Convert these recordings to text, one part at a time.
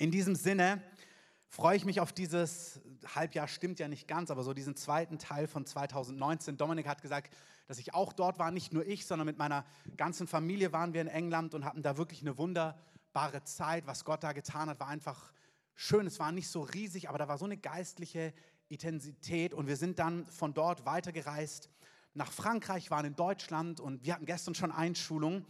In diesem Sinne freue ich mich auf dieses Halbjahr, stimmt ja nicht ganz, aber so diesen zweiten Teil von 2019. Dominik hat gesagt, dass ich auch dort war, nicht nur ich, sondern mit meiner ganzen Familie waren wir in England und hatten da wirklich eine wunderbare Zeit. Was Gott da getan hat, war einfach schön. Es war nicht so riesig, aber da war so eine geistliche Intensität und wir sind dann von dort weitergereist nach Frankreich, waren in Deutschland und wir hatten gestern schon Einschulung.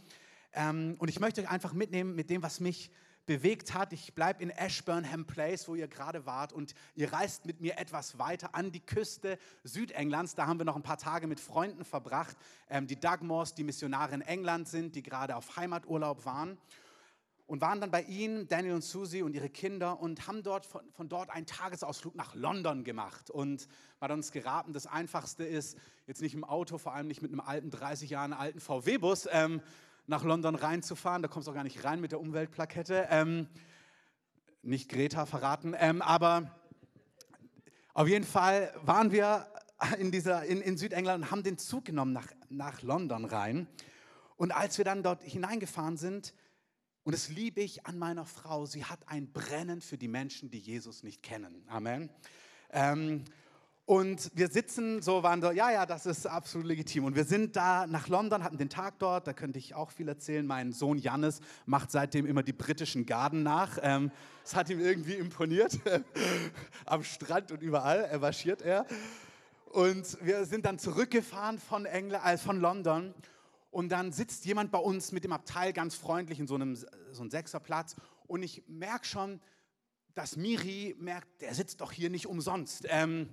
Ähm, und ich möchte euch einfach mitnehmen mit dem, was mich bewegt hat. Ich bleibe in Ashburnham Place, wo ihr gerade wart, und ihr reist mit mir etwas weiter an die Küste Südenglands. Da haben wir noch ein paar Tage mit Freunden verbracht, ähm, die Dugmores, die Missionare in England sind, die gerade auf Heimaturlaub waren. Und waren dann bei ihnen, Daniel und Susie und ihre Kinder, und haben dort von, von dort einen Tagesausflug nach London gemacht. Und man hat uns geraten, das Einfachste ist, jetzt nicht im Auto, vor allem nicht mit einem alten, 30 Jahre alten VW-Bus, ähm, nach London reinzufahren. Da kommst du auch gar nicht rein mit der Umweltplakette. Ähm, nicht Greta verraten, ähm, aber auf jeden Fall waren wir in, dieser, in, in Südengland und haben den Zug genommen nach, nach London rein. Und als wir dann dort hineingefahren sind, und das liebe ich an meiner Frau, sie hat ein Brennen für die Menschen, die Jesus nicht kennen. Amen. Ähm, und wir sitzen so, waren so, ja, ja, das ist absolut legitim. Und wir sind da nach London, hatten den Tag dort, da könnte ich auch viel erzählen. Mein Sohn Jannis macht seitdem immer die britischen Garden nach. Ähm, das hat ihm irgendwie imponiert. Am Strand und überall er marschiert er. Und wir sind dann zurückgefahren von, England, äh, von London. Und dann sitzt jemand bei uns mit dem Abteil ganz freundlich in so einem, so einem Sechserplatz. Und ich merke schon, dass Miri merkt, der sitzt doch hier nicht umsonst. Ähm,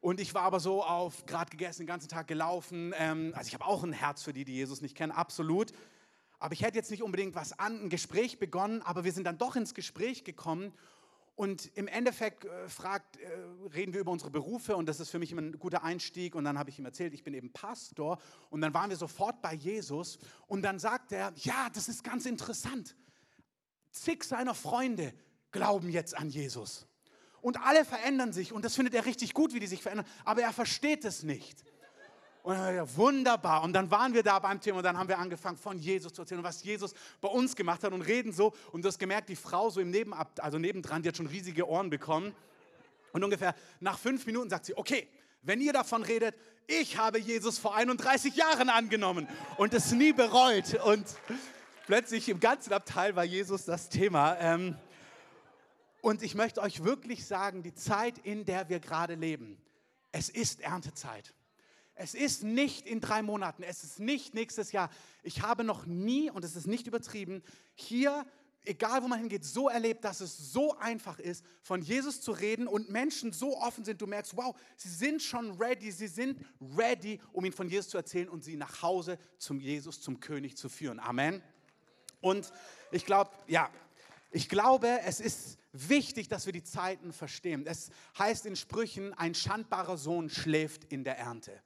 und ich war aber so auf, gerade gegessen, den ganzen Tag gelaufen. Ähm, also ich habe auch ein Herz für die, die Jesus nicht kennen, absolut. Aber ich hätte jetzt nicht unbedingt was an, ein Gespräch begonnen, aber wir sind dann doch ins Gespräch gekommen. Und im Endeffekt äh, fragt, äh, reden wir über unsere Berufe und das ist für mich immer ein guter Einstieg. Und dann habe ich ihm erzählt, ich bin eben Pastor. Und dann waren wir sofort bei Jesus. Und dann sagt er, ja, das ist ganz interessant. Zig seiner Freunde glauben jetzt an Jesus. Und alle verändern sich und das findet er richtig gut, wie die sich verändern, aber er versteht es nicht. Und dann, ja, wunderbar. Und dann waren wir da beim Thema und dann haben wir angefangen von Jesus zu erzählen und was Jesus bei uns gemacht hat und reden so. Und du hast gemerkt, die Frau so im Nebenab, also nebendran, die hat schon riesige Ohren bekommen. Und ungefähr nach fünf Minuten sagt sie, okay, wenn ihr davon redet, ich habe Jesus vor 31 Jahren angenommen und es nie bereut. Und plötzlich im ganzen Abteil war Jesus das Thema. Ähm, und ich möchte euch wirklich sagen, die Zeit, in der wir gerade leben, es ist Erntezeit. Es ist nicht in drei Monaten, es ist nicht nächstes Jahr. Ich habe noch nie, und es ist nicht übertrieben, hier, egal wo man hingeht, so erlebt, dass es so einfach ist, von Jesus zu reden und Menschen so offen sind. Du merkst, wow, sie sind schon ready, sie sind ready, um ihnen von Jesus zu erzählen und sie nach Hause zum Jesus, zum König zu führen. Amen. Und ich glaube, ja, ich glaube, es ist wichtig, dass wir die Zeiten verstehen. Es heißt in Sprüchen, ein schandbarer Sohn schläft in der Ernte.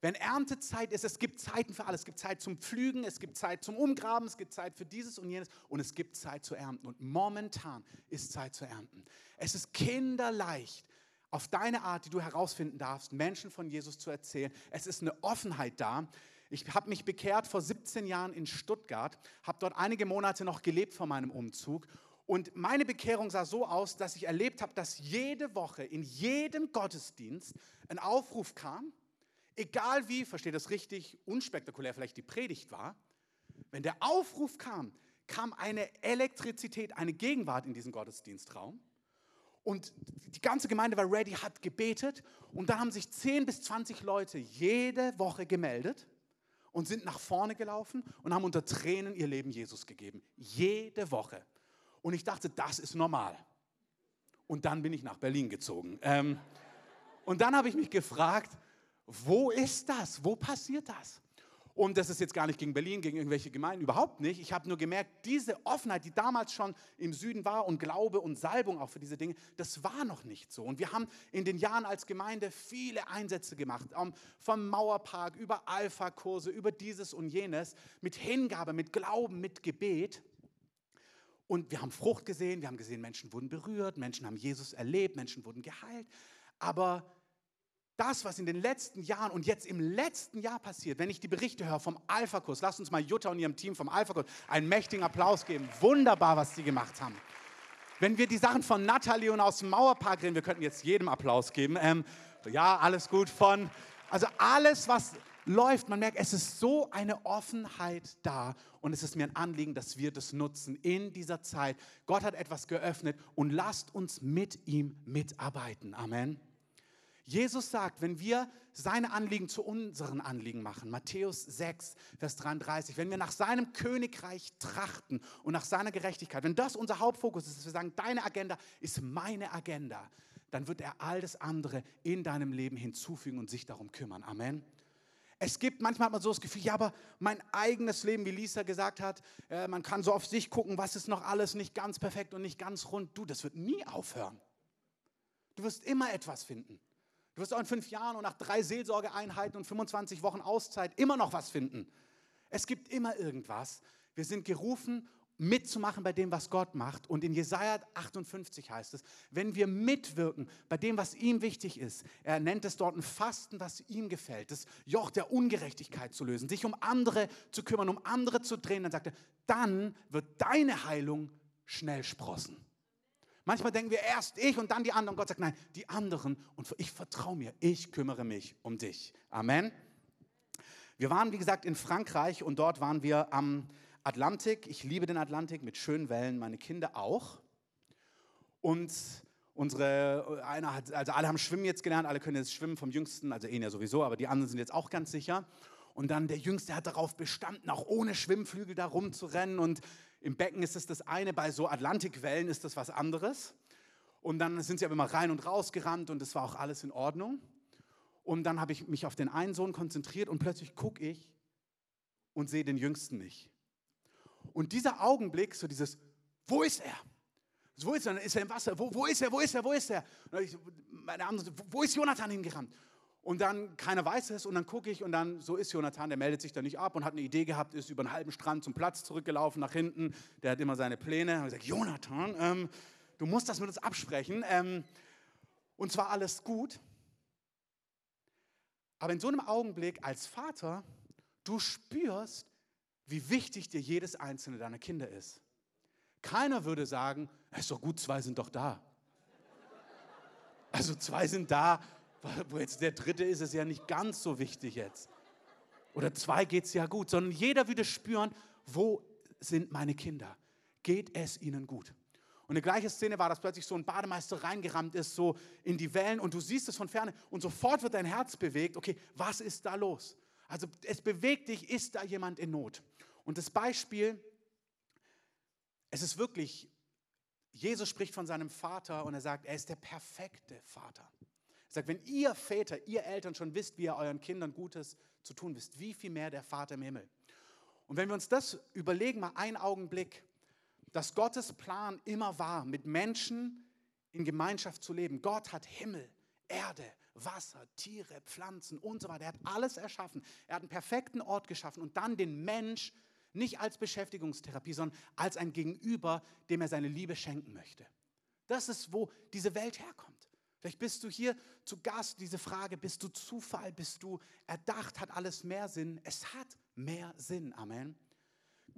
Wenn Erntezeit ist, es gibt Zeiten für alles. Es gibt Zeit zum Pflügen, es gibt Zeit zum Umgraben, es gibt Zeit für dieses und jenes und es gibt Zeit zu ernten. Und momentan ist Zeit zu ernten. Es ist kinderleicht, auf deine Art, die du herausfinden darfst, Menschen von Jesus zu erzählen. Es ist eine Offenheit da. Ich habe mich bekehrt vor 17 Jahren in Stuttgart, habe dort einige Monate noch gelebt vor meinem Umzug und meine Bekehrung sah so aus, dass ich erlebt habe, dass jede Woche in jedem Gottesdienst ein Aufruf kam, egal wie, versteht das richtig, unspektakulär vielleicht die Predigt war, wenn der Aufruf kam, kam eine Elektrizität, eine Gegenwart in diesen Gottesdienstraum. Und die ganze Gemeinde war ready, hat gebetet. Und dann haben sich 10 bis 20 Leute jede Woche gemeldet und sind nach vorne gelaufen und haben unter Tränen ihr Leben Jesus gegeben. Jede Woche. Und ich dachte, das ist normal. Und dann bin ich nach Berlin gezogen. Ähm, und dann habe ich mich gefragt, wo ist das? Wo passiert das? Und das ist jetzt gar nicht gegen Berlin, gegen irgendwelche Gemeinden, überhaupt nicht. Ich habe nur gemerkt, diese Offenheit, die damals schon im Süden war und Glaube und Salbung auch für diese Dinge, das war noch nicht so. Und wir haben in den Jahren als Gemeinde viele Einsätze gemacht, vom Mauerpark über Alpha-Kurse, über dieses und jenes, mit Hingabe, mit Glauben, mit Gebet. Und wir haben Frucht gesehen, wir haben gesehen, Menschen wurden berührt, Menschen haben Jesus erlebt, Menschen wurden geheilt. Aber das, was in den letzten Jahren und jetzt im letzten Jahr passiert, wenn ich die Berichte höre vom Alpha-Kurs, lasst uns mal Jutta und ihrem Team vom Alpha-Kurs einen mächtigen Applaus geben. Wunderbar, was sie gemacht haben. wenn wir die Sachen von Natalie und aus dem Mauerpark reden, wir könnten jetzt jedem Applaus geben. Ähm, ja, alles gut von. Also alles, was läuft, man merkt, es ist so eine Offenheit da und es ist mir ein Anliegen, dass wir das nutzen in dieser Zeit. Gott hat etwas geöffnet und lasst uns mit ihm mitarbeiten. Amen. Jesus sagt, wenn wir seine Anliegen zu unseren Anliegen machen, Matthäus 6, Vers 33, wenn wir nach seinem Königreich trachten und nach seiner Gerechtigkeit, wenn das unser Hauptfokus ist, dass wir sagen, deine Agenda ist meine Agenda, dann wird er all das andere in deinem Leben hinzufügen und sich darum kümmern. Amen. Es gibt manchmal hat man so das Gefühl, ja, aber mein eigenes Leben, wie Lisa gesagt hat, äh, man kann so auf sich gucken, was ist noch alles nicht ganz perfekt und nicht ganz rund. Du, das wird nie aufhören. Du wirst immer etwas finden. Du wirst auch in fünf Jahren und nach drei Seelsorgeeinheiten und 25 Wochen Auszeit immer noch was finden. Es gibt immer irgendwas. Wir sind gerufen, mitzumachen bei dem, was Gott macht. Und in Jesaja 58 heißt es, wenn wir mitwirken bei dem, was ihm wichtig ist, er nennt es dort ein Fasten, was ihm gefällt, das Joch der Ungerechtigkeit zu lösen, sich um andere zu kümmern, um andere zu drehen, dann sagt er, dann wird deine Heilung schnell sprossen. Manchmal denken wir erst ich und dann die anderen. Gott sagt, nein, die anderen und ich vertraue mir, ich kümmere mich um dich. Amen. Wir waren, wie gesagt, in Frankreich und dort waren wir am Atlantik. Ich liebe den Atlantik mit schönen Wellen, meine Kinder auch. Und unsere, einer hat, also alle haben Schwimmen jetzt gelernt, alle können jetzt schwimmen vom Jüngsten, also ihn ja sowieso, aber die anderen sind jetzt auch ganz sicher. Und dann der Jüngste hat darauf bestanden, auch ohne Schwimmflügel da rumzurennen und im Becken ist es das eine, bei so Atlantikwellen ist das was anderes. Und dann sind sie aber immer rein und raus gerannt und es war auch alles in Ordnung. Und dann habe ich mich auf den einen Sohn konzentriert und plötzlich gucke ich und sehe den Jüngsten nicht. Und dieser Augenblick, so dieses, wo ist er? Wo ist er? Dann ist er im Wasser. Wo, wo ist er? Wo ist er? Wo ist er? Ich, meine Arme, wo ist Jonathan hingerannt? Und dann, keiner weiß es, und dann gucke ich und dann, so ist Jonathan, der meldet sich da nicht ab und hat eine Idee gehabt, ist über einen halben Strand zum Platz zurückgelaufen, nach hinten, der hat immer seine Pläne. Und ich gesagt, Jonathan, ähm, du musst das mit uns absprechen. Ähm, und zwar alles gut. Aber in so einem Augenblick als Vater, du spürst, wie wichtig dir jedes einzelne deiner Kinder ist. Keiner würde sagen, es ist doch gut, zwei sind doch da. Also zwei sind da, wo jetzt der dritte ist, ist ja nicht ganz so wichtig jetzt. Oder zwei geht es ja gut, sondern jeder würde spüren, wo sind meine Kinder? Geht es ihnen gut? Und eine gleiche Szene war, dass plötzlich so ein Bademeister reingerammt ist, so in die Wellen und du siehst es von ferne und sofort wird dein Herz bewegt. Okay, was ist da los? Also es bewegt dich, ist da jemand in Not? Und das Beispiel, es ist wirklich, Jesus spricht von seinem Vater und er sagt, er ist der perfekte Vater. Er sagt, wenn ihr Väter, ihr Eltern schon wisst, wie ihr euren Kindern Gutes zu tun wisst, wie viel mehr der Vater im Himmel. Und wenn wir uns das überlegen, mal einen Augenblick, dass Gottes Plan immer war, mit Menschen in Gemeinschaft zu leben. Gott hat Himmel, Erde, Wasser, Tiere, Pflanzen und so weiter. Er hat alles erschaffen. Er hat einen perfekten Ort geschaffen und dann den Mensch nicht als Beschäftigungstherapie, sondern als ein Gegenüber, dem er seine Liebe schenken möchte. Das ist, wo diese Welt herkommt. Vielleicht bist du hier zu Gast, diese Frage, bist du Zufall, bist du erdacht, hat alles mehr Sinn? Es hat mehr Sinn, Amen.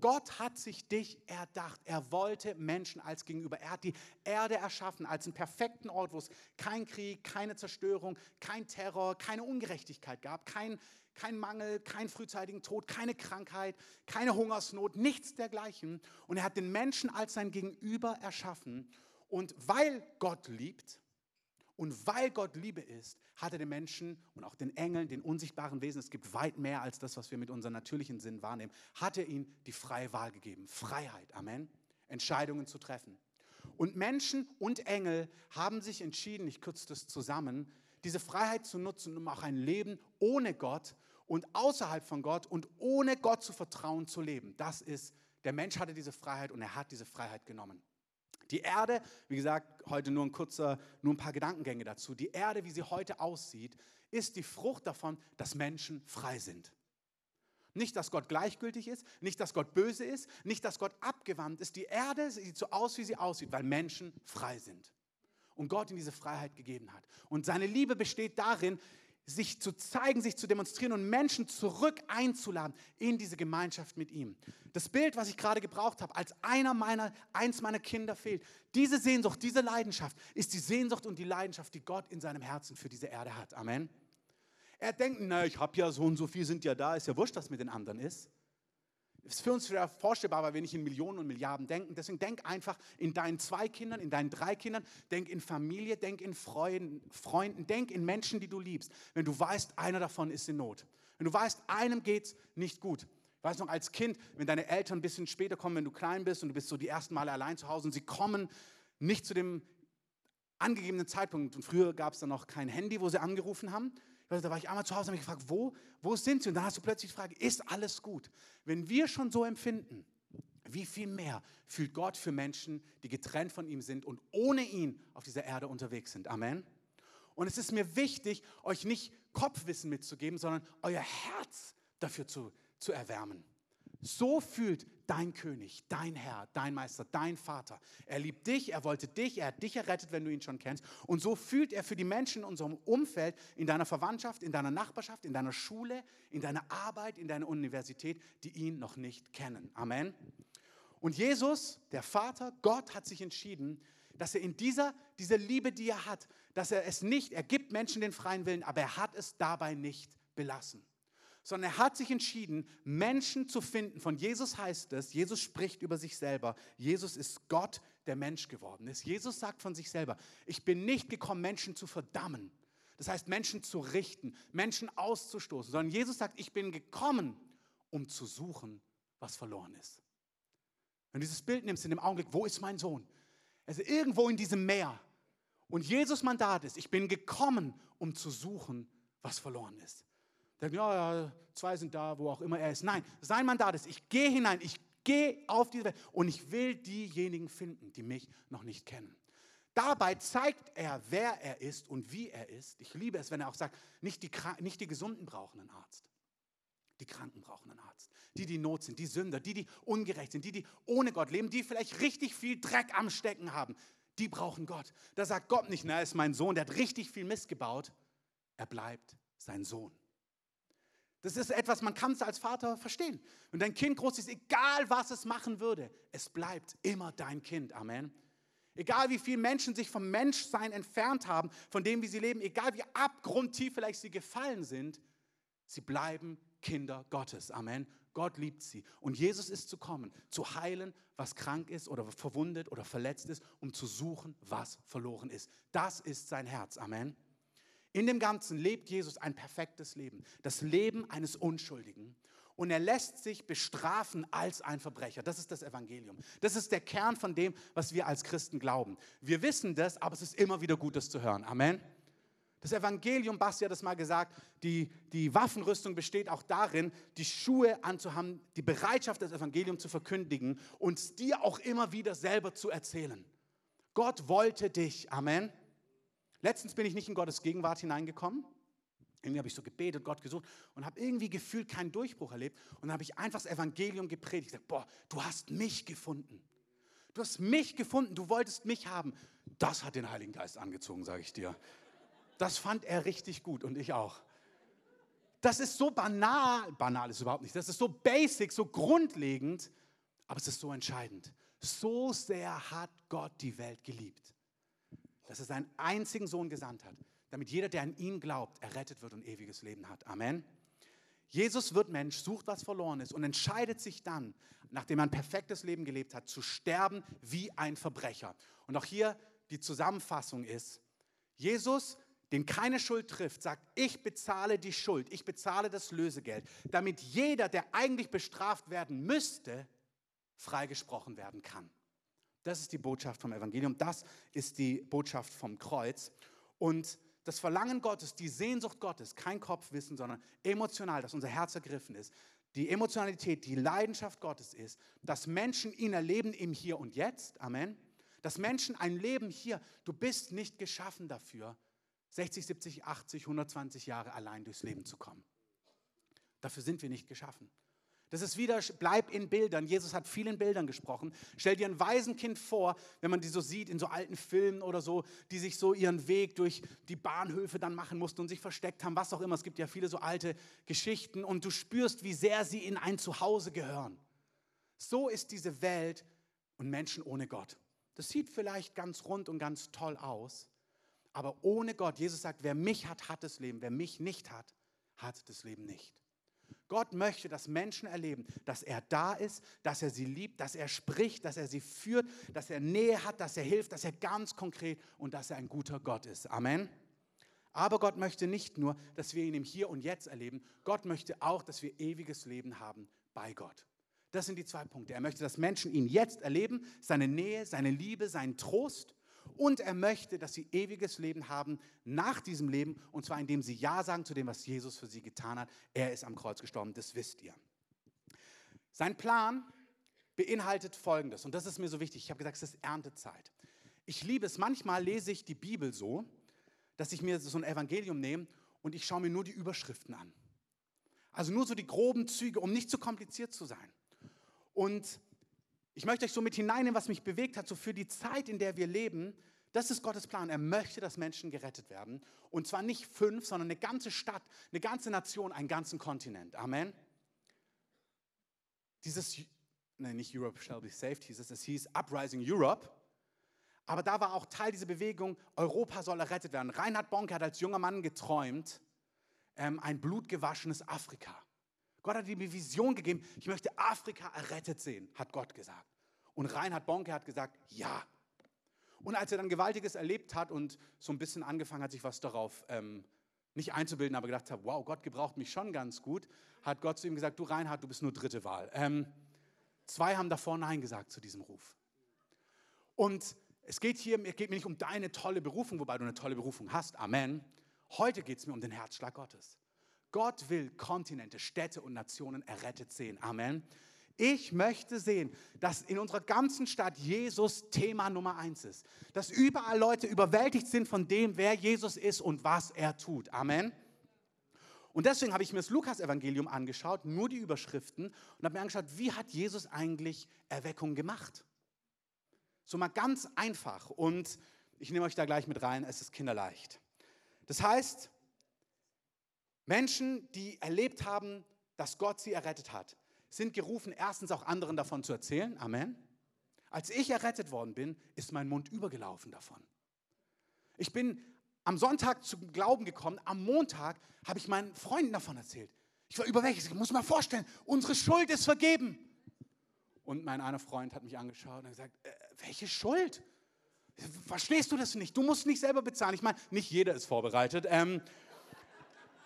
Gott hat sich dich erdacht. Er wollte Menschen als Gegenüber. Er hat die Erde erschaffen als einen perfekten Ort, wo es kein Krieg, keine Zerstörung, kein Terror, keine Ungerechtigkeit gab, kein, kein Mangel, keinen frühzeitigen Tod, keine Krankheit, keine Hungersnot, nichts dergleichen. Und er hat den Menschen als sein Gegenüber erschaffen. Und weil Gott liebt, und weil Gott Liebe ist, hat er den Menschen und auch den Engeln, den unsichtbaren Wesen, es gibt weit mehr als das, was wir mit unserem natürlichen Sinn wahrnehmen, hat er ihnen die freie Wahl gegeben. Freiheit, Amen. Entscheidungen zu treffen. Und Menschen und Engel haben sich entschieden, ich kürze das zusammen, diese Freiheit zu nutzen, um auch ein Leben ohne Gott und außerhalb von Gott und ohne Gott zu vertrauen zu leben. Das ist, der Mensch hatte diese Freiheit und er hat diese Freiheit genommen. Die Erde, wie gesagt, heute nur ein kurzer, nur ein paar Gedankengänge dazu. Die Erde, wie sie heute aussieht, ist die Frucht davon, dass Menschen frei sind. Nicht, dass Gott gleichgültig ist, nicht, dass Gott böse ist, nicht, dass Gott abgewandt ist. Die Erde sieht so aus, wie sie aussieht, weil Menschen frei sind. Und Gott ihnen diese Freiheit gegeben hat. Und seine Liebe besteht darin, sich zu zeigen, sich zu demonstrieren und Menschen zurück einzuladen in diese Gemeinschaft mit ihm. Das Bild, was ich gerade gebraucht habe, als einer meiner, eins meiner Kinder fehlt, diese Sehnsucht, diese Leidenschaft ist die Sehnsucht und die Leidenschaft, die Gott in seinem Herzen für diese Erde hat. Amen. Er denkt, na, ich habe ja so und so viel sind ja da, ist ja wurscht, was mit den anderen ist. Ist für uns schwer vorstellbar, weil wir nicht in Millionen und Milliarden denken. Deswegen denk einfach in deinen zwei Kindern, in deinen drei Kindern, denk in Familie, denk in Freunden, Freunden, denk in Menschen, die du liebst. Wenn du weißt, einer davon ist in Not. Wenn du weißt, einem geht es nicht gut. Ich weiß noch, als Kind, wenn deine Eltern ein bisschen später kommen, wenn du klein bist und du bist so die ersten Male allein zu Hause und sie kommen nicht zu dem angegebenen Zeitpunkt. Und früher gab es dann noch kein Handy, wo sie angerufen haben. Da war ich einmal zu Hause und habe mich gefragt, wo, wo sind sie? Und dann hast du plötzlich die Frage, ist alles gut? Wenn wir schon so empfinden, wie viel mehr fühlt Gott für Menschen, die getrennt von ihm sind und ohne ihn auf dieser Erde unterwegs sind? Amen. Und es ist mir wichtig, euch nicht Kopfwissen mitzugeben, sondern euer Herz dafür zu, zu erwärmen. So fühlt dein König, dein Herr, dein Meister, dein Vater. Er liebt dich, er wollte dich, er hat dich errettet, wenn du ihn schon kennst. Und so fühlt er für die Menschen in unserem Umfeld, in deiner Verwandtschaft, in deiner Nachbarschaft, in deiner Schule, in deiner Arbeit, in deiner Universität, die ihn noch nicht kennen. Amen. Und Jesus, der Vater, Gott hat sich entschieden, dass er in dieser, dieser Liebe, die er hat, dass er es nicht, er gibt Menschen den freien Willen, aber er hat es dabei nicht belassen sondern er hat sich entschieden, Menschen zu finden. Von Jesus heißt es, Jesus spricht über sich selber. Jesus ist Gott, der Mensch geworden ist. Jesus sagt von sich selber, ich bin nicht gekommen, Menschen zu verdammen. Das heißt, Menschen zu richten, Menschen auszustoßen, sondern Jesus sagt, ich bin gekommen, um zu suchen, was verloren ist. Wenn du dieses Bild nimmst in dem Augenblick, wo ist mein Sohn? Also irgendwo in diesem Meer. Und Jesus Mandat ist, ich bin gekommen, um zu suchen, was verloren ist. Denken, ja, ja, zwei sind da, wo auch immer er ist. Nein, sein Mandat ist, ich gehe hinein, ich gehe auf diese Welt und ich will diejenigen finden, die mich noch nicht kennen. Dabei zeigt er, wer er ist und wie er ist. Ich liebe es, wenn er auch sagt, nicht die, nicht die Gesunden brauchen einen Arzt. Die Kranken brauchen einen Arzt. Die, die Not sind, die Sünder, die, die ungerecht sind, die, die ohne Gott leben, die vielleicht richtig viel Dreck am Stecken haben, die brauchen Gott. Da sagt Gott nicht, na, ist mein Sohn, der hat richtig viel Mist gebaut. Er bleibt sein Sohn. Das ist etwas, man kann es als Vater verstehen. Wenn dein Kind groß ist, egal was es machen würde, es bleibt immer dein Kind. Amen. Egal wie viele Menschen sich vom Menschsein entfernt haben, von dem, wie sie leben, egal wie abgrundtief vielleicht sie gefallen sind, sie bleiben Kinder Gottes. Amen. Gott liebt sie. Und Jesus ist zu kommen, zu heilen, was krank ist oder verwundet oder verletzt ist, um zu suchen, was verloren ist. Das ist sein Herz. Amen. In dem Ganzen lebt Jesus ein perfektes Leben, das Leben eines Unschuldigen. Und er lässt sich bestrafen als ein Verbrecher. Das ist das Evangelium. Das ist der Kern von dem, was wir als Christen glauben. Wir wissen das, aber es ist immer wieder gut, das zu hören. Amen. Das Evangelium, Basti hat das mal gesagt, die, die Waffenrüstung besteht auch darin, die Schuhe anzuhaben, die Bereitschaft, das Evangelium zu verkündigen und dir auch immer wieder selber zu erzählen. Gott wollte dich. Amen. Letztens bin ich nicht in Gottes Gegenwart hineingekommen. Irgendwie habe ich so gebetet, Gott gesucht und habe irgendwie gefühlt keinen Durchbruch erlebt. Und dann habe ich einfach das Evangelium gepredigt. Ich gesagt, boah, du hast mich gefunden. Du hast mich gefunden, du wolltest mich haben. Das hat den Heiligen Geist angezogen, sage ich dir. Das fand er richtig gut und ich auch. Das ist so banal, banal ist überhaupt nicht, das ist so basic, so grundlegend, aber es ist so entscheidend. So sehr hat Gott die Welt geliebt dass er seinen einzigen Sohn gesandt hat, damit jeder, der an ihn glaubt, errettet wird und ewiges Leben hat. Amen. Jesus wird Mensch, sucht, was verloren ist und entscheidet sich dann, nachdem er ein perfektes Leben gelebt hat, zu sterben wie ein Verbrecher. Und auch hier die Zusammenfassung ist, Jesus, den keine Schuld trifft, sagt, ich bezahle die Schuld, ich bezahle das Lösegeld, damit jeder, der eigentlich bestraft werden müsste, freigesprochen werden kann. Das ist die Botschaft vom Evangelium, das ist die Botschaft vom Kreuz. Und das Verlangen Gottes, die Sehnsucht Gottes, kein Kopfwissen, sondern emotional, dass unser Herz ergriffen ist, die Emotionalität, die Leidenschaft Gottes ist, dass Menschen ihn erleben im Hier und Jetzt, Amen, dass Menschen ein Leben hier, du bist nicht geschaffen dafür, 60, 70, 80, 120 Jahre allein durchs Leben zu kommen. Dafür sind wir nicht geschaffen. Das ist wieder, bleib in Bildern. Jesus hat viel in Bildern gesprochen. Stell dir ein Waisenkind vor, wenn man die so sieht in so alten Filmen oder so, die sich so ihren Weg durch die Bahnhöfe dann machen mussten und sich versteckt haben, was auch immer. Es gibt ja viele so alte Geschichten und du spürst, wie sehr sie in ein Zuhause gehören. So ist diese Welt und Menschen ohne Gott. Das sieht vielleicht ganz rund und ganz toll aus, aber ohne Gott, Jesus sagt, wer mich hat, hat das Leben. Wer mich nicht hat, hat das Leben nicht. Gott möchte, dass Menschen erleben, dass er da ist, dass er sie liebt, dass er spricht, dass er sie führt, dass er Nähe hat, dass er hilft, dass er ganz konkret und dass er ein guter Gott ist. Amen. Aber Gott möchte nicht nur, dass wir ihn im Hier und Jetzt erleben, Gott möchte auch, dass wir ewiges Leben haben bei Gott. Das sind die zwei Punkte. Er möchte, dass Menschen ihn jetzt erleben, seine Nähe, seine Liebe, seinen Trost und er möchte, dass sie ewiges Leben haben nach diesem Leben, und zwar indem sie Ja sagen zu dem, was Jesus für sie getan hat. Er ist am Kreuz gestorben, das wisst ihr. Sein Plan beinhaltet Folgendes, und das ist mir so wichtig. Ich habe gesagt, es ist Erntezeit. Ich liebe es, manchmal lese ich die Bibel so, dass ich mir so ein Evangelium nehme und ich schaue mir nur die Überschriften an. Also nur so die groben Züge, um nicht zu kompliziert zu sein. Und ich möchte euch so mit hineinnehmen, was mich bewegt hat, so für die Zeit, in der wir leben. Das ist Gottes Plan. Er möchte, dass Menschen gerettet werden. Und zwar nicht fünf, sondern eine ganze Stadt, eine ganze Nation, einen ganzen Kontinent. Amen. Dieses, nein, nicht Europe shall be saved, hieß es, es hieß Uprising Europe. Aber da war auch Teil dieser Bewegung, Europa soll errettet werden. Reinhard Bonke hat als junger Mann geträumt, ähm, ein blutgewaschenes Afrika. Gott hat ihm die Vision gegeben, ich möchte Afrika errettet sehen, hat Gott gesagt. Und Reinhard Bonke hat gesagt, ja. Und als er dann Gewaltiges erlebt hat und so ein bisschen angefangen hat, sich was darauf ähm, nicht einzubilden, aber gedacht hat, wow, Gott gebraucht mich schon ganz gut, hat Gott zu ihm gesagt, du Reinhard, du bist nur dritte Wahl. Ähm, zwei haben davor Nein gesagt zu diesem Ruf. Und es geht hier, es geht mir nicht um deine tolle Berufung, wobei du eine tolle Berufung hast, Amen. Heute geht es mir um den Herzschlag Gottes. Gott will Kontinente, Städte und Nationen errettet sehen. Amen. Ich möchte sehen, dass in unserer ganzen Stadt Jesus Thema Nummer eins ist. Dass überall Leute überwältigt sind von dem, wer Jesus ist und was er tut. Amen. Und deswegen habe ich mir das Lukas-Evangelium angeschaut, nur die Überschriften, und habe mir angeschaut, wie hat Jesus eigentlich Erweckung gemacht? So mal ganz einfach. Und ich nehme euch da gleich mit rein, es ist kinderleicht. Das heißt, Menschen, die erlebt haben, dass Gott sie errettet hat, sind gerufen, erstens auch anderen davon zu erzählen. Amen. Als ich errettet worden bin, ist mein Mund übergelaufen davon. Ich bin am Sonntag zum Glauben gekommen, am Montag habe ich meinen Freunden davon erzählt. Ich war überwältigt, ich muss mir vorstellen, unsere Schuld ist vergeben. Und mein einer Freund hat mich angeschaut und gesagt, äh, welche Schuld? Verstehst du das nicht? Du musst nicht selber bezahlen. Ich meine, nicht jeder ist vorbereitet. Ähm,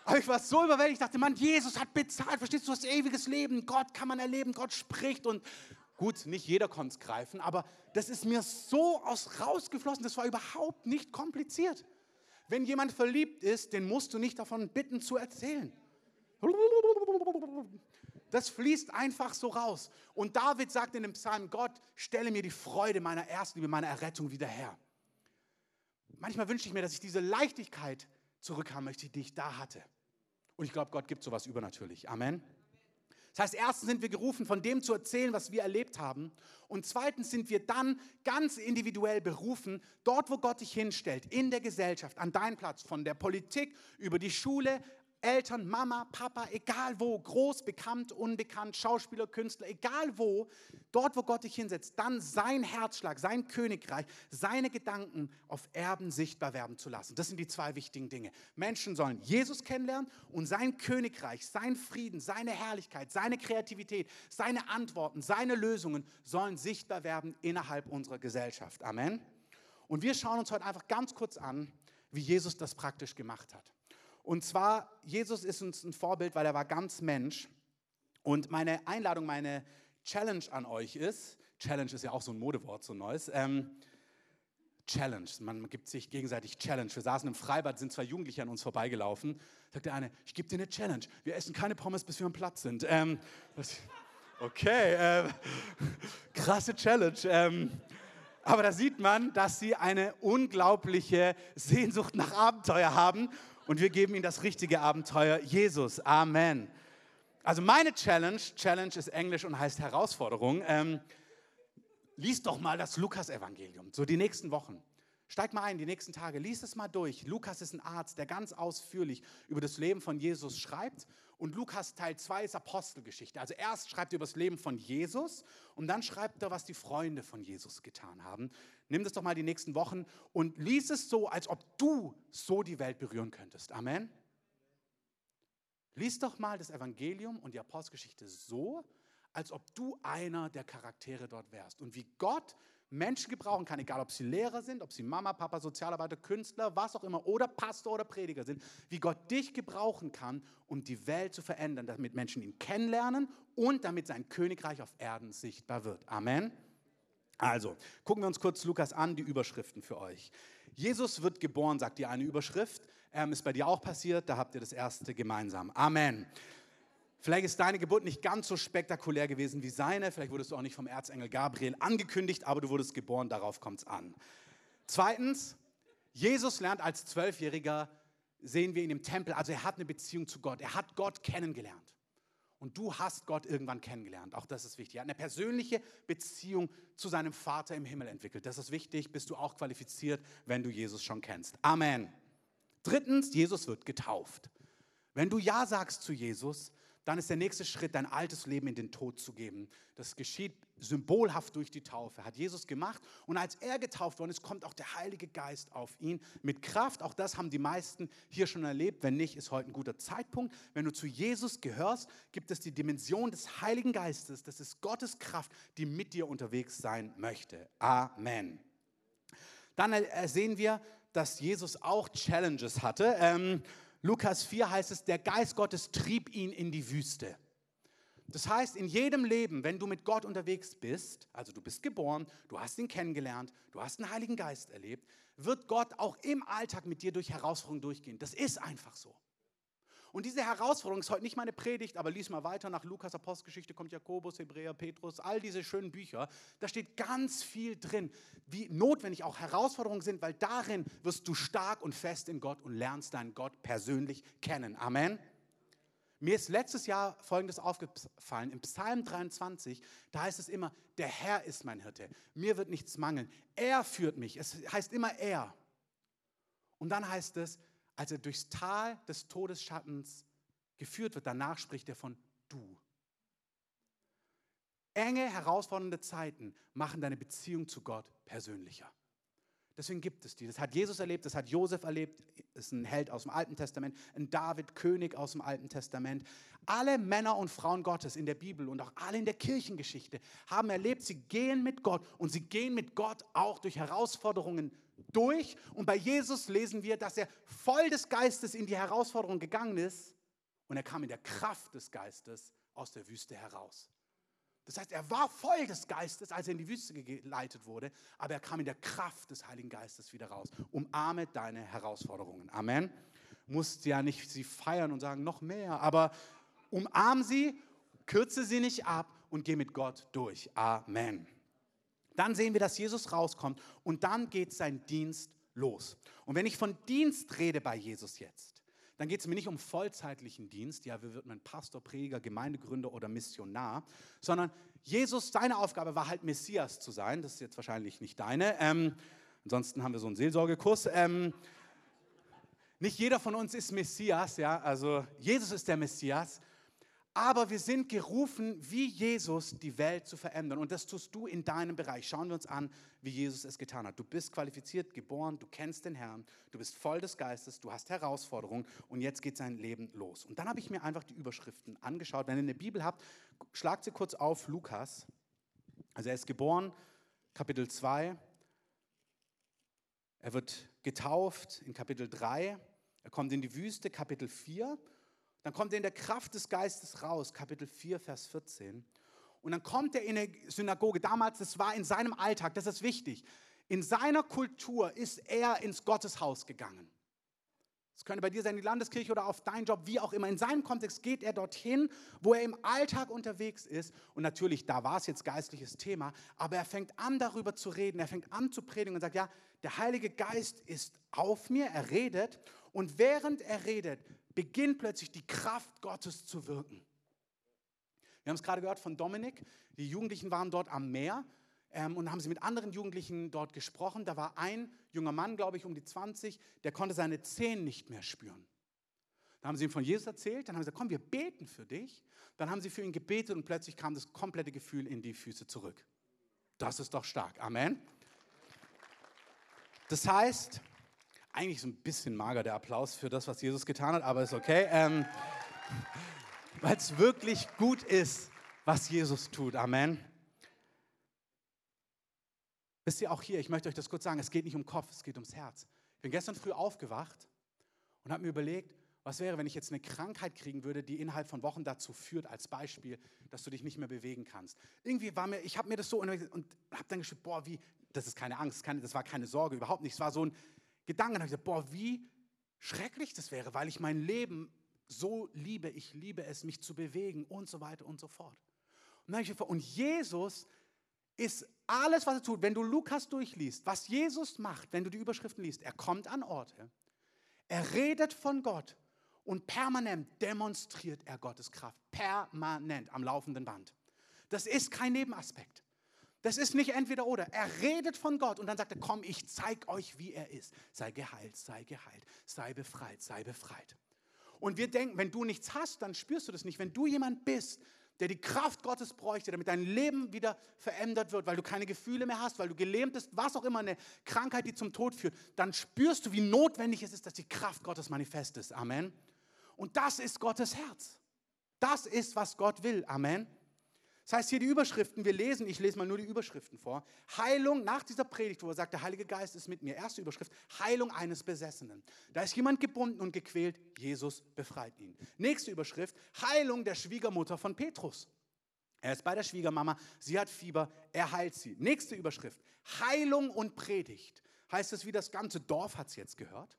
aber ich war so überwältigt, ich dachte, Mann, Jesus hat bezahlt, verstehst du, das ewiges Leben, Gott kann man erleben, Gott spricht und gut, nicht jeder konnte es greifen, aber das ist mir so aus rausgeflossen, das war überhaupt nicht kompliziert. Wenn jemand verliebt ist, den musst du nicht davon bitten zu erzählen. Das fließt einfach so raus. Und David sagt in dem Psalm, Gott, stelle mir die Freude meiner Erstliebe, meiner Errettung wieder her. Manchmal wünsche ich mir, dass ich diese Leichtigkeit zurückhaben möchte, die ich da hatte. Und ich glaube, Gott gibt sowas übernatürlich. Amen. Das heißt, erstens sind wir gerufen, von dem zu erzählen, was wir erlebt haben. Und zweitens sind wir dann ganz individuell berufen, dort, wo Gott dich hinstellt, in der Gesellschaft, an deinen Platz, von der Politik über die Schule, Eltern, Mama, Papa, egal wo, groß, bekannt, unbekannt, Schauspieler, Künstler, egal wo, dort, wo Gott dich hinsetzt, dann sein Herzschlag, sein Königreich, seine Gedanken auf Erben sichtbar werden zu lassen. Das sind die zwei wichtigen Dinge. Menschen sollen Jesus kennenlernen und sein Königreich, sein Frieden, seine Herrlichkeit, seine Kreativität, seine Antworten, seine Lösungen sollen sichtbar werden innerhalb unserer Gesellschaft. Amen. Und wir schauen uns heute einfach ganz kurz an, wie Jesus das praktisch gemacht hat. Und zwar, Jesus ist uns ein Vorbild, weil er war ganz Mensch. Und meine Einladung, meine Challenge an euch ist, Challenge ist ja auch so ein Modewort, so ein neues, ähm, Challenge. Man gibt sich gegenseitig Challenge. Wir saßen im Freibad, sind zwei Jugendliche an uns vorbeigelaufen. Sagt der eine, ich gebe dir eine Challenge. Wir essen keine Pommes, bis wir am Platz sind. Ähm, okay, äh, krasse Challenge. Ähm, aber da sieht man, dass sie eine unglaubliche Sehnsucht nach Abenteuer haben und wir geben ihnen das richtige Abenteuer, Jesus. Amen. Also meine Challenge, Challenge ist Englisch und heißt Herausforderung. Ähm, lies doch mal das Lukas-Evangelium, so die nächsten Wochen. Steig mal ein, die nächsten Tage, lies es mal durch. Lukas ist ein Arzt, der ganz ausführlich über das Leben von Jesus schreibt. Und Lukas Teil 2 ist Apostelgeschichte. Also erst schreibt er über das Leben von Jesus und dann schreibt er, was die Freunde von Jesus getan haben. Nimm das doch mal die nächsten Wochen und lies es so, als ob du so die Welt berühren könntest. Amen. Lies doch mal das Evangelium und die Apostelgeschichte so, als ob du einer der Charaktere dort wärst. Und wie Gott Menschen gebrauchen kann, egal ob sie Lehrer sind, ob sie Mama, Papa, Sozialarbeiter, Künstler, was auch immer, oder Pastor oder Prediger sind, wie Gott dich gebrauchen kann, um die Welt zu verändern, damit Menschen ihn kennenlernen und damit sein Königreich auf Erden sichtbar wird. Amen. Also, gucken wir uns kurz Lukas an, die Überschriften für euch. Jesus wird geboren, sagt dir eine Überschrift. Ähm, ist bei dir auch passiert, da habt ihr das erste gemeinsam. Amen. Vielleicht ist deine Geburt nicht ganz so spektakulär gewesen wie seine. Vielleicht wurdest du auch nicht vom Erzengel Gabriel angekündigt, aber du wurdest geboren, darauf kommt es an. Zweitens, Jesus lernt als Zwölfjähriger, sehen wir ihn im Tempel, also er hat eine Beziehung zu Gott. Er hat Gott kennengelernt. Und du hast Gott irgendwann kennengelernt. Auch das ist wichtig. Er hat eine persönliche Beziehung zu seinem Vater im Himmel entwickelt. Das ist wichtig. Bist du auch qualifiziert, wenn du Jesus schon kennst. Amen. Drittens, Jesus wird getauft. Wenn du Ja sagst zu Jesus, dann ist der nächste Schritt, dein altes Leben in den Tod zu geben. Das geschieht symbolhaft durch die Taufe, hat Jesus gemacht. Und als er getauft worden ist, kommt auch der Heilige Geist auf ihn mit Kraft. Auch das haben die meisten hier schon erlebt. Wenn nicht, ist heute ein guter Zeitpunkt. Wenn du zu Jesus gehörst, gibt es die Dimension des Heiligen Geistes. Das ist Gottes Kraft, die mit dir unterwegs sein möchte. Amen. Dann sehen wir, dass Jesus auch Challenges hatte. Ähm, Lukas 4 heißt es, der Geist Gottes trieb ihn in die Wüste. Das heißt, in jedem Leben, wenn du mit Gott unterwegs bist, also du bist geboren, du hast ihn kennengelernt, du hast den Heiligen Geist erlebt, wird Gott auch im Alltag mit dir durch Herausforderungen durchgehen. Das ist einfach so. Und diese Herausforderung ist heute nicht meine Predigt, aber lies mal weiter nach Lukas Apostelgeschichte, kommt Jakobus, Hebräer, Petrus, all diese schönen Bücher. Da steht ganz viel drin, wie notwendig auch Herausforderungen sind, weil darin wirst du stark und fest in Gott und lernst deinen Gott persönlich kennen. Amen. Mir ist letztes Jahr Folgendes aufgefallen. Im Psalm 23, da heißt es immer, der Herr ist mein Hirte. Mir wird nichts mangeln. Er führt mich. Es heißt immer er. Und dann heißt es, als er durchs Tal des Todesschattens geführt wird, danach spricht er von du. Enge, herausfordernde Zeiten machen deine Beziehung zu Gott persönlicher. Deswegen gibt es die. Das hat Jesus erlebt, das hat Josef erlebt, ist ein Held aus dem Alten Testament, ein David, König aus dem Alten Testament. Alle Männer und Frauen Gottes in der Bibel und auch alle in der Kirchengeschichte haben erlebt, sie gehen mit Gott und sie gehen mit Gott auch durch Herausforderungen durch. Und bei Jesus lesen wir, dass er voll des Geistes in die Herausforderung gegangen ist und er kam in der Kraft des Geistes aus der Wüste heraus. Das heißt, er war voll des Geistes, als er in die Wüste geleitet wurde, aber er kam in der Kraft des Heiligen Geistes wieder raus. Umarme deine Herausforderungen. Amen. Musst ja nicht sie feiern und sagen, noch mehr, aber umarm sie, kürze sie nicht ab und geh mit Gott durch. Amen. Dann sehen wir, dass Jesus rauskommt und dann geht sein Dienst los. Und wenn ich von Dienst rede bei Jesus jetzt, dann geht es mir nicht um vollzeitlichen Dienst, ja, wie wird man Pastor, Prediger, Gemeindegründer oder Missionar, sondern Jesus, seine Aufgabe war halt Messias zu sein. Das ist jetzt wahrscheinlich nicht deine. Ähm, ansonsten haben wir so einen Seelsorgekurs. Ähm, nicht jeder von uns ist Messias, ja, also Jesus ist der Messias, aber wir sind gerufen, wie Jesus die Welt zu verändern. Und das tust du in deinem Bereich. Schauen wir uns an, wie Jesus es getan hat. Du bist qualifiziert, geboren, du kennst den Herrn, du bist voll des Geistes, du hast Herausforderungen und jetzt geht sein Leben los. Und dann habe ich mir einfach die Überschriften angeschaut. Wenn ihr eine Bibel habt, schlagt sie kurz auf, Lukas. Also er ist geboren, Kapitel 2. Er wird getauft in Kapitel 3. Er kommt in die Wüste, Kapitel 4. Dann kommt er in der Kraft des Geistes raus, Kapitel 4, Vers 14. Und dann kommt er in der Synagoge. Damals, das war in seinem Alltag, das ist wichtig. In seiner Kultur ist er ins Gotteshaus gegangen. Das könnte bei dir sein, die Landeskirche oder auf deinen Job, wie auch immer. In seinem Kontext geht er dorthin, wo er im Alltag unterwegs ist. Und natürlich, da war es jetzt geistliches Thema, aber er fängt an, darüber zu reden. Er fängt an zu predigen und sagt, ja, der Heilige Geist ist auf mir, er redet. Und während er redet, beginnt plötzlich die Kraft Gottes zu wirken. Wir haben es gerade gehört von Dominik. Die Jugendlichen waren dort am Meer ähm, und haben sie mit anderen Jugendlichen dort gesprochen. Da war ein junger Mann, glaube ich, um die 20, der konnte seine Zehen nicht mehr spüren. Dann haben sie ihm von Jesus erzählt, dann haben sie gesagt, komm, wir beten für dich. Dann haben sie für ihn gebetet und plötzlich kam das komplette Gefühl in die Füße zurück. Das ist doch stark. Amen. Das heißt, eigentlich so ein bisschen mager der Applaus für das, was Jesus getan hat, aber ist okay. Ähm, Weil es wirklich gut ist, was Jesus tut. Amen. Wisst ihr auch hier, ich möchte euch das kurz sagen, es geht nicht um Kopf, es geht ums Herz. Ich bin gestern früh aufgewacht und habe mir überlegt, was wäre, wenn ich jetzt eine Krankheit kriegen würde, die innerhalb von Wochen dazu führt, als Beispiel, dass du dich nicht mehr bewegen kannst. Irgendwie war mir, ich habe mir das so und, habe dann gedacht, boah, wie, das ist keine Angst, keine, das war keine Sorge, überhaupt nicht. Es war so ein Gedanke, da habe ich gesagt, boah, wie schrecklich das wäre, weil ich mein Leben so liebe, ich liebe es, mich zu bewegen und so weiter und so fort. Und, dann ich und Jesus ist alles, was er tut, wenn du Lukas durchliest, was Jesus macht, wenn du die Überschriften liest, er kommt an Orte, er redet von Gott und permanent demonstriert er Gottes Kraft. Permanent am laufenden Band. Das ist kein Nebenaspekt. Das ist nicht entweder oder. Er redet von Gott und dann sagt er, komm, ich zeig euch, wie er ist. Sei geheilt, sei geheilt, sei befreit, sei befreit. Und wir denken, wenn du nichts hast, dann spürst du das nicht. Wenn du jemand bist, der die Kraft Gottes bräuchte, damit dein Leben wieder verändert wird, weil du keine Gefühle mehr hast, weil du gelähmt bist, was auch immer, eine Krankheit, die zum Tod führt, dann spürst du, wie notwendig es ist, dass die Kraft Gottes manifest ist. Amen. Und das ist Gottes Herz. Das ist, was Gott will. Amen. Das heißt hier die Überschriften, wir lesen, ich lese mal nur die Überschriften vor. Heilung nach dieser Predigt, wo er sagt, der Heilige Geist ist mit mir. Erste Überschrift, Heilung eines Besessenen. Da ist jemand gebunden und gequält, Jesus befreit ihn. Nächste Überschrift, Heilung der Schwiegermutter von Petrus. Er ist bei der Schwiegermama, sie hat Fieber, er heilt sie. Nächste Überschrift, Heilung und Predigt. Heißt es, wie das ganze Dorf hat es jetzt gehört.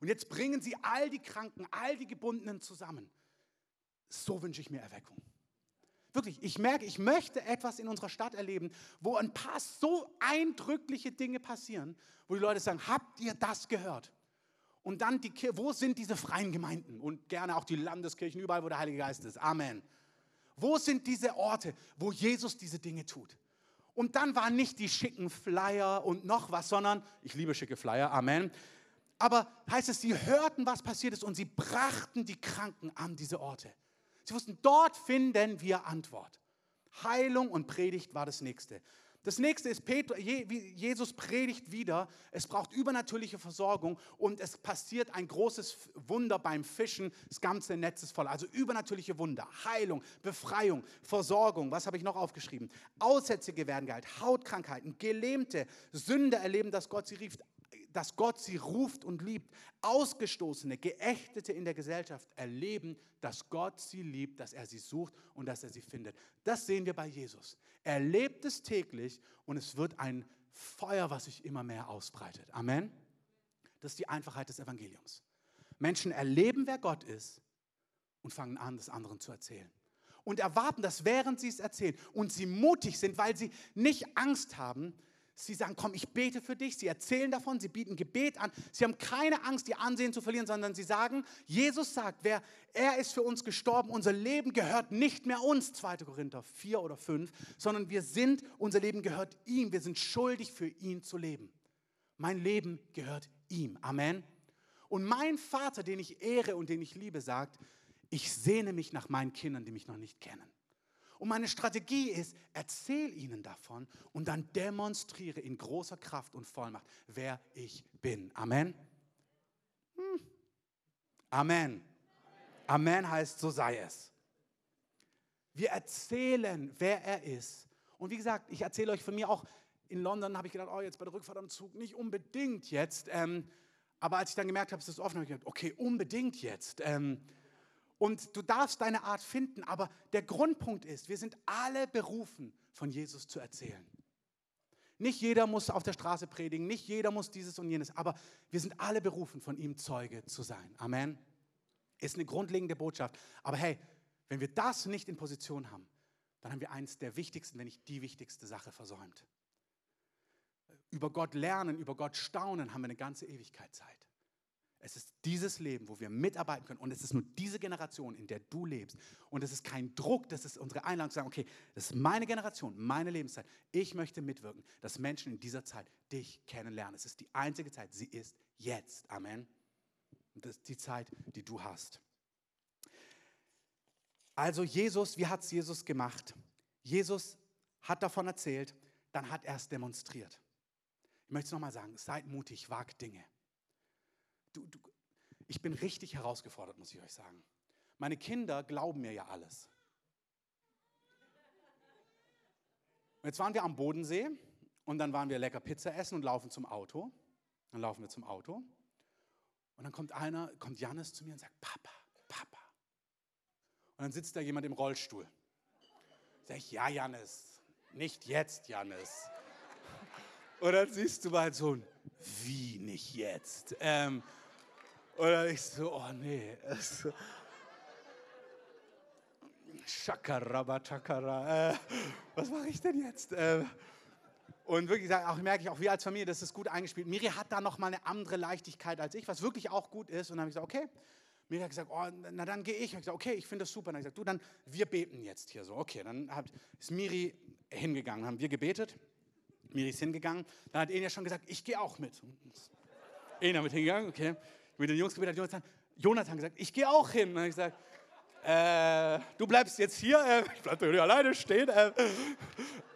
Und jetzt bringen sie all die Kranken, all die Gebundenen zusammen. So wünsche ich mir Erweckung. Wirklich, ich merke, ich möchte etwas in unserer Stadt erleben, wo ein paar so eindrückliche Dinge passieren, wo die Leute sagen, habt ihr das gehört? Und dann, die, wo sind diese freien Gemeinden? Und gerne auch die Landeskirchen, überall, wo der Heilige Geist ist. Amen. Wo sind diese Orte, wo Jesus diese Dinge tut? Und dann waren nicht die schicken Flyer und noch was, sondern, ich liebe schicke Flyer, Amen. Aber heißt es, sie hörten, was passiert ist und sie brachten die Kranken an diese Orte. Sie wussten, dort finden wir Antwort. Heilung und Predigt war das nächste. Das nächste ist, Jesus predigt wieder, es braucht übernatürliche Versorgung und es passiert ein großes Wunder beim Fischen, das ganze Netz ist voll. Also übernatürliche Wunder, Heilung, Befreiung, Versorgung, was habe ich noch aufgeschrieben? Aussätzige werden geheilt, Hautkrankheiten, Gelähmte, Sünder erleben, dass Gott sie rief, dass Gott sie ruft und liebt. Ausgestoßene, Geächtete in der Gesellschaft erleben, dass Gott sie liebt, dass er sie sucht und dass er sie findet. Das sehen wir bei Jesus. Er lebt es täglich und es wird ein Feuer, was sich immer mehr ausbreitet. Amen. Das ist die Einfachheit des Evangeliums. Menschen erleben, wer Gott ist und fangen an, das anderen zu erzählen. Und erwarten das, während sie es erzählen. Und sie mutig sind, weil sie nicht Angst haben, Sie sagen, komm, ich bete für dich. Sie erzählen davon, sie bieten Gebet an. Sie haben keine Angst, ihr Ansehen zu verlieren, sondern sie sagen, Jesus sagt, wer, er ist für uns gestorben, unser Leben gehört nicht mehr uns, 2. Korinther 4 oder 5, sondern wir sind, unser Leben gehört ihm. Wir sind schuldig, für ihn zu leben. Mein Leben gehört ihm. Amen. Und mein Vater, den ich ehre und den ich liebe, sagt, ich sehne mich nach meinen Kindern, die mich noch nicht kennen. Und meine Strategie ist, erzähl ihnen davon und dann demonstriere in großer Kraft und Vollmacht, wer ich bin. Amen. Hm. Amen. Amen heißt, so sei es. Wir erzählen, wer er ist. Und wie gesagt, ich erzähle euch von mir auch, in London habe ich gedacht, oh, jetzt bei der Rückfahrt am Zug, nicht unbedingt jetzt. Ähm, aber als ich dann gemerkt habe, es ist offen, habe ich gedacht, okay, unbedingt jetzt. Ähm, und du darfst deine Art finden, aber der Grundpunkt ist, wir sind alle berufen, von Jesus zu erzählen. Nicht jeder muss auf der Straße predigen, nicht jeder muss dieses und jenes, aber wir sind alle berufen, von ihm Zeuge zu sein. Amen. Ist eine grundlegende Botschaft. Aber hey, wenn wir das nicht in Position haben, dann haben wir eins der wichtigsten, wenn nicht die wichtigste Sache versäumt. Über Gott lernen, über Gott staunen, haben wir eine ganze Ewigkeit Zeit. Es ist dieses Leben, wo wir mitarbeiten können. Und es ist nur diese Generation, in der du lebst. Und es ist kein Druck, das ist unsere Einladung zu sagen, okay, das ist meine Generation, meine Lebenszeit. Ich möchte mitwirken, dass Menschen in dieser Zeit dich kennenlernen. Es ist die einzige Zeit. Sie ist jetzt. Amen. Und das ist die Zeit, die du hast. Also Jesus, wie hat es Jesus gemacht? Jesus hat davon erzählt, dann hat er es demonstriert. Ich möchte es nochmal sagen, seid mutig, wagt Dinge du, du, ich bin richtig herausgefordert, muss ich euch sagen. Meine Kinder glauben mir ja alles. Jetzt waren wir am Bodensee und dann waren wir lecker Pizza essen und laufen zum Auto. Dann laufen wir zum Auto und dann kommt einer, kommt Janis zu mir und sagt, Papa, Papa. Und dann sitzt da jemand im Rollstuhl. Sag ich, ja, Janis, nicht jetzt, Janis. Und dann siehst du meinen Sohn, wie nicht jetzt? Ähm, oder ich so, oh nee. Chakarabachakara. Äh, was mache ich denn jetzt? Äh, und wirklich, auch merke ich auch, wir als Familie, das ist gut eingespielt. Miri hat da noch mal eine andere Leichtigkeit als ich, was wirklich auch gut ist. Und dann habe ich gesagt, okay. Miri hat gesagt, oh, na dann gehe ich. Ich gesagt, okay, ich finde das super. Dann habe ich gesagt, du, dann, wir beten jetzt hier so. Okay, dann hat, ist Miri hingegangen, haben wir gebetet. Miri ist hingegangen. Dann hat Enya schon gesagt, ich gehe auch mit. Enya mit hingegangen, okay mit den Jungs gebetet, hat Jonathan, Jonathan gesagt, ich gehe auch hin. Und dann habe ich gesagt, äh, du bleibst jetzt hier, äh, ich bleib hier alleine stehen. Äh,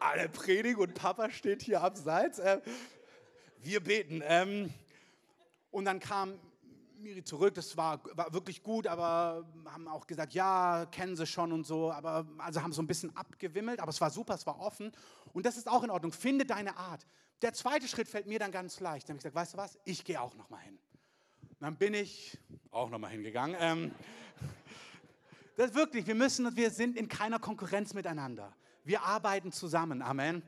alle predigen und Papa steht hier abseits. Äh, wir beten. Ähm, und dann kam Miri zurück, das war, war wirklich gut, aber haben auch gesagt, ja, kennen sie schon und so, aber also haben so ein bisschen abgewimmelt, aber es war super, es war offen und das ist auch in Ordnung. Finde deine Art. Der zweite Schritt fällt mir dann ganz leicht. Dann habe ich gesagt, weißt du was, ich gehe auch noch mal hin. Dann bin ich auch nochmal hingegangen. Ähm, das wirklich, wir müssen und wir sind in keiner Konkurrenz miteinander. Wir arbeiten zusammen. Amen.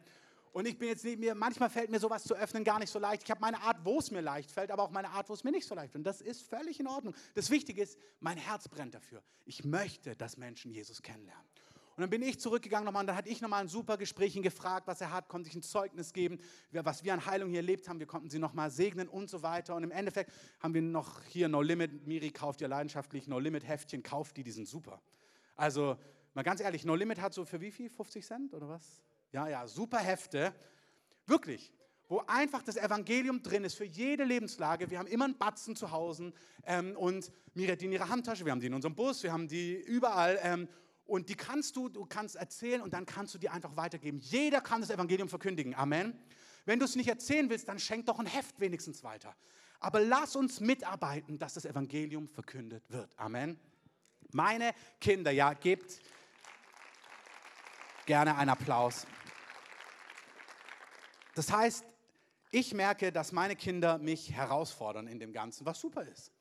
Und ich bin jetzt nicht mir, manchmal fällt mir sowas zu öffnen gar nicht so leicht. Ich habe meine Art, wo es mir leicht fällt, aber auch meine Art, wo es mir nicht so leicht fällt. Und das ist völlig in Ordnung. Das Wichtige ist, mein Herz brennt dafür. Ich möchte, dass Menschen Jesus kennenlernen. Und dann bin ich zurückgegangen nochmal und dann hatte ich nochmal ein super Gespräch ihn gefragt, was er hat, konnte ich ein Zeugnis geben, was wir an Heilung hier erlebt haben. Wir konnten sie nochmal segnen und so weiter. Und im Endeffekt haben wir noch hier No Limit. Miri kauft ja leidenschaftlich No Limit Heftchen, kauft die, die sind super. Also mal ganz ehrlich, No Limit hat so für wie viel? 50 Cent oder was? Ja, ja, super Hefte. Wirklich wo einfach das Evangelium drin ist für jede Lebenslage. Wir haben immer einen Batzen zu Hause ähm, und Miri hat die in ihrer Handtasche, wir haben die in unserem Bus, wir haben die überall. Ähm, und die kannst du, du kannst erzählen und dann kannst du die einfach weitergeben. Jeder kann das Evangelium verkündigen. Amen. Wenn du es nicht erzählen willst, dann schenk doch ein Heft wenigstens weiter. Aber lass uns mitarbeiten, dass das Evangelium verkündet wird. Amen. Meine Kinder, ja, gebt gerne einen Applaus. Das heißt, ich merke, dass meine Kinder mich herausfordern in dem Ganzen, was super ist.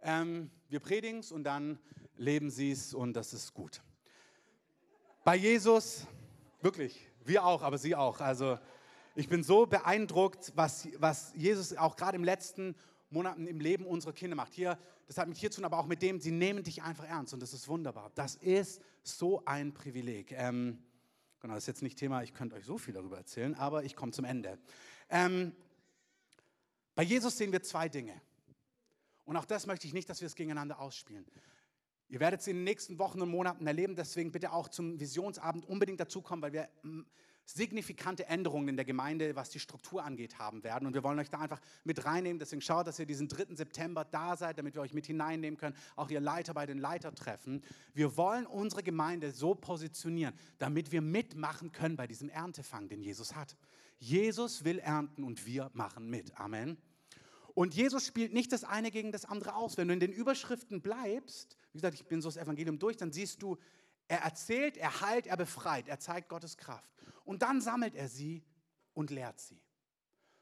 Ähm, wir predigen es und dann leben sie es und das ist gut. Bei Jesus, wirklich, wir auch, aber sie auch. Also ich bin so beeindruckt, was, was Jesus auch gerade im letzten Monaten im Leben unserer Kinder macht. Hier, das hat mit hier zu tun, aber auch mit dem, sie nehmen dich einfach ernst und das ist wunderbar. Das ist so ein Privileg. Ähm, genau, das ist jetzt nicht Thema, ich könnte euch so viel darüber erzählen, aber ich komme zum Ende. Ähm, bei Jesus sehen wir zwei Dinge. Und auch das möchte ich nicht, dass wir es gegeneinander ausspielen. Ihr werdet es in den nächsten Wochen und Monaten erleben, deswegen bitte auch zum Visionsabend unbedingt dazukommen, weil wir mm, signifikante Änderungen in der Gemeinde, was die Struktur angeht, haben werden. Und wir wollen euch da einfach mit reinnehmen. Deswegen schaut, dass ihr diesen 3. September da seid, damit wir euch mit hineinnehmen können. Auch ihr Leiter bei den Leitertreffen. Wir wollen unsere Gemeinde so positionieren, damit wir mitmachen können bei diesem Erntefang, den Jesus hat. Jesus will ernten und wir machen mit. Amen. Und Jesus spielt nicht das eine gegen das andere aus. Wenn du in den Überschriften bleibst, wie gesagt, ich bin so das Evangelium durch, dann siehst du, er erzählt, er heilt, er befreit, er zeigt Gottes Kraft. Und dann sammelt er sie und lehrt sie.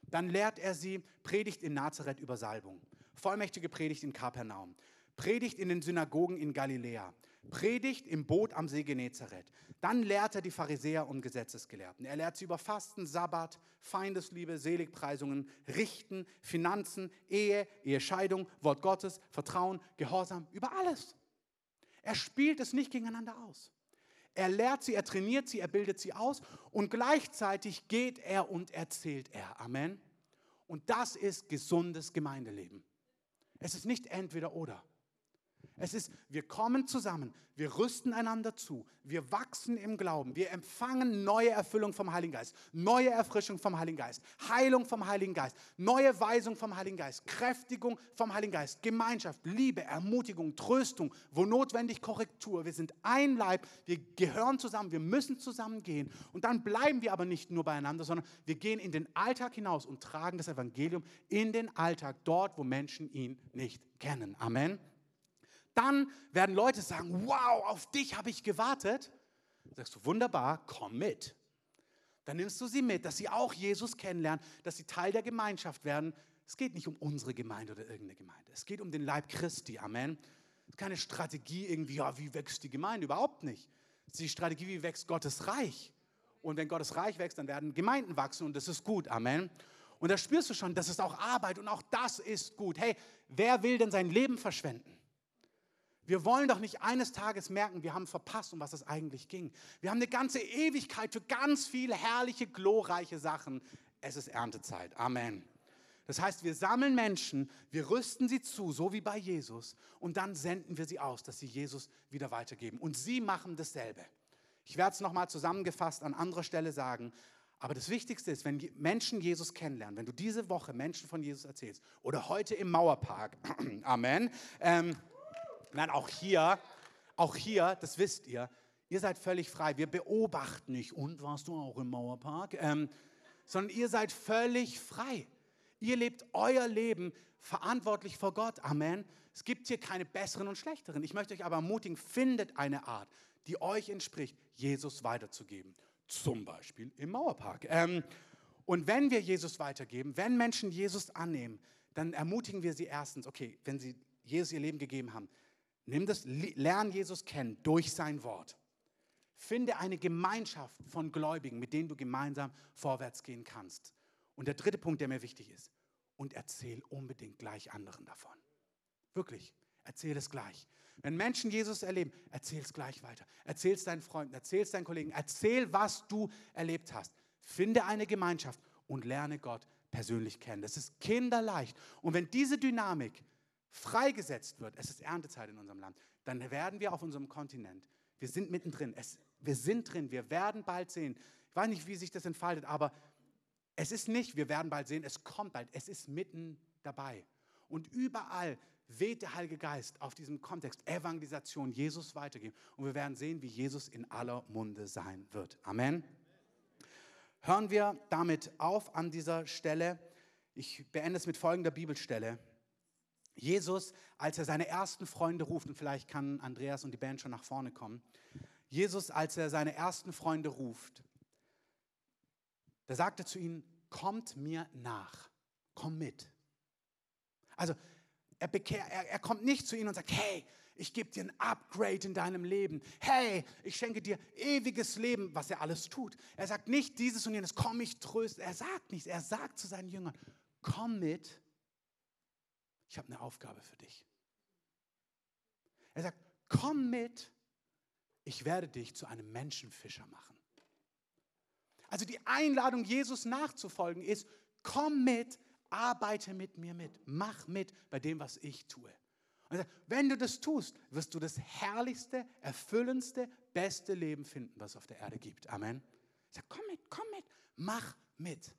Dann lehrt er sie, predigt in Nazareth über Salbung, vollmächtige Predigt in Kapernaum, Predigt in den Synagogen in Galiläa, Predigt im Boot am See Genezareth. Dann lehrt er die Pharisäer und Gesetzesgelehrten. Er lehrt sie über Fasten, Sabbat, Feindesliebe, Seligpreisungen, Richten, Finanzen, Ehe, Ehescheidung, Wort Gottes, Vertrauen, Gehorsam, über alles. Er spielt es nicht gegeneinander aus. Er lehrt sie, er trainiert sie, er bildet sie aus und gleichzeitig geht er und erzählt er. Amen. Und das ist gesundes Gemeindeleben. Es ist nicht entweder oder. Es ist, wir kommen zusammen, wir rüsten einander zu, wir wachsen im Glauben, wir empfangen neue Erfüllung vom Heiligen Geist, neue Erfrischung vom Heiligen Geist, Heilung vom Heiligen Geist, neue Weisung vom Heiligen Geist, Kräftigung vom Heiligen Geist, Gemeinschaft, Liebe, Ermutigung, Tröstung, wo notwendig Korrektur. Wir sind ein Leib, wir gehören zusammen, wir müssen zusammen gehen. Und dann bleiben wir aber nicht nur beieinander, sondern wir gehen in den Alltag hinaus und tragen das Evangelium in den Alltag, dort, wo Menschen ihn nicht kennen. Amen. Dann werden Leute sagen, wow, auf dich habe ich gewartet. Dann sagst du, wunderbar, komm mit. Dann nimmst du sie mit, dass sie auch Jesus kennenlernen, dass sie Teil der Gemeinschaft werden. Es geht nicht um unsere Gemeinde oder irgendeine Gemeinde. Es geht um den Leib Christi. Amen. Keine Strategie irgendwie, ja, wie wächst die Gemeinde? Überhaupt nicht. Es ist die Strategie, wie wächst Gottes Reich. Und wenn Gottes Reich wächst, dann werden Gemeinden wachsen und das ist gut. Amen. Und da spürst du schon, das ist auch Arbeit und auch das ist gut. Hey, wer will denn sein Leben verschwenden? Wir wollen doch nicht eines Tages merken, wir haben verpasst, um was es eigentlich ging. Wir haben eine ganze Ewigkeit für ganz viele herrliche, glorreiche Sachen. Es ist Erntezeit. Amen. Das heißt, wir sammeln Menschen, wir rüsten sie zu, so wie bei Jesus, und dann senden wir sie aus, dass sie Jesus wieder weitergeben. Und sie machen dasselbe. Ich werde es nochmal zusammengefasst an anderer Stelle sagen. Aber das Wichtigste ist, wenn Menschen Jesus kennenlernen, wenn du diese Woche Menschen von Jesus erzählst oder heute im Mauerpark, Amen, ähm, Nein, auch hier, auch hier, das wisst ihr, ihr seid völlig frei. Wir beobachten nicht, und warst du auch im Mauerpark? Ähm, sondern ihr seid völlig frei. Ihr lebt euer Leben verantwortlich vor Gott. Amen. Es gibt hier keine besseren und schlechteren. Ich möchte euch aber ermutigen, findet eine Art, die euch entspricht, Jesus weiterzugeben. Zum Beispiel im Mauerpark. Ähm, und wenn wir Jesus weitergeben, wenn Menschen Jesus annehmen, dann ermutigen wir sie erstens, okay, wenn sie Jesus ihr Leben gegeben haben, Nimm das, lern Jesus kennen durch sein Wort. Finde eine Gemeinschaft von Gläubigen, mit denen du gemeinsam vorwärts gehen kannst. Und der dritte Punkt, der mir wichtig ist, und erzähl unbedingt gleich anderen davon. Wirklich, erzähl es gleich. Wenn Menschen Jesus erleben, erzähl es gleich weiter. Erzähl es deinen Freunden, erzähl es deinen Kollegen, erzähl, was du erlebt hast. Finde eine Gemeinschaft und lerne Gott persönlich kennen. Das ist kinderleicht. Und wenn diese Dynamik freigesetzt wird, es ist Erntezeit in unserem Land, dann werden wir auf unserem Kontinent, wir sind mittendrin, es, wir sind drin, wir werden bald sehen. Ich weiß nicht, wie sich das entfaltet, aber es ist nicht, wir werden bald sehen, es kommt bald, es ist mitten dabei. Und überall weht der Heilige Geist auf diesem Kontext Evangelisation, Jesus weitergeben. Und wir werden sehen, wie Jesus in aller Munde sein wird. Amen. Hören wir damit auf an dieser Stelle. Ich beende es mit folgender Bibelstelle. Jesus, als er seine ersten Freunde ruft, und vielleicht kann Andreas und die Band schon nach vorne kommen, Jesus, als er seine ersten Freunde ruft, da sagt er zu ihnen, kommt mir nach, komm mit. Also er, bekehr, er, er kommt nicht zu ihnen und sagt, hey, ich gebe dir ein Upgrade in deinem Leben. Hey, ich schenke dir ewiges Leben, was er alles tut. Er sagt nicht dieses und jenes, komm, ich tröste. Er sagt nichts. Er sagt zu seinen Jüngern, komm mit ich habe eine Aufgabe für dich. Er sagt, komm mit, ich werde dich zu einem Menschenfischer machen. Also die Einladung, Jesus nachzufolgen, ist, komm mit, arbeite mit mir mit, mach mit bei dem, was ich tue. Und er sagt, wenn du das tust, wirst du das herrlichste, erfüllendste, beste Leben finden, was es auf der Erde gibt. Amen. Er sagt, komm mit, komm mit, mach mit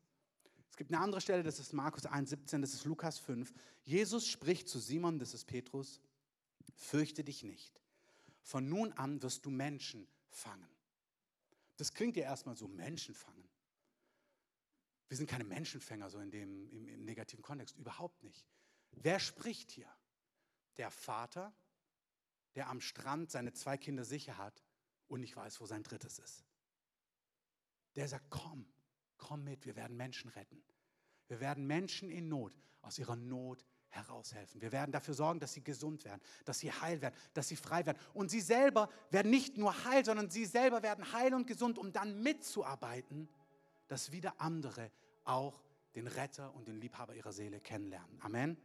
gibt eine andere Stelle, das ist Markus 1,17, das ist Lukas 5. Jesus spricht zu Simon, das ist Petrus, fürchte dich nicht. Von nun an wirst du Menschen fangen. Das klingt ja erstmal so, Menschen fangen. Wir sind keine Menschenfänger so in dem, im, im negativen Kontext, überhaupt nicht. Wer spricht hier? Der Vater, der am Strand seine zwei Kinder sicher hat und nicht weiß, wo sein drittes ist. Der sagt, komm, komm mit, wir werden Menschen retten. Wir werden Menschen in Not aus ihrer Not heraushelfen. Wir werden dafür sorgen, dass sie gesund werden, dass sie heil werden, dass sie frei werden. Und sie selber werden nicht nur heil, sondern sie selber werden heil und gesund, um dann mitzuarbeiten, dass wieder andere auch den Retter und den Liebhaber ihrer Seele kennenlernen. Amen.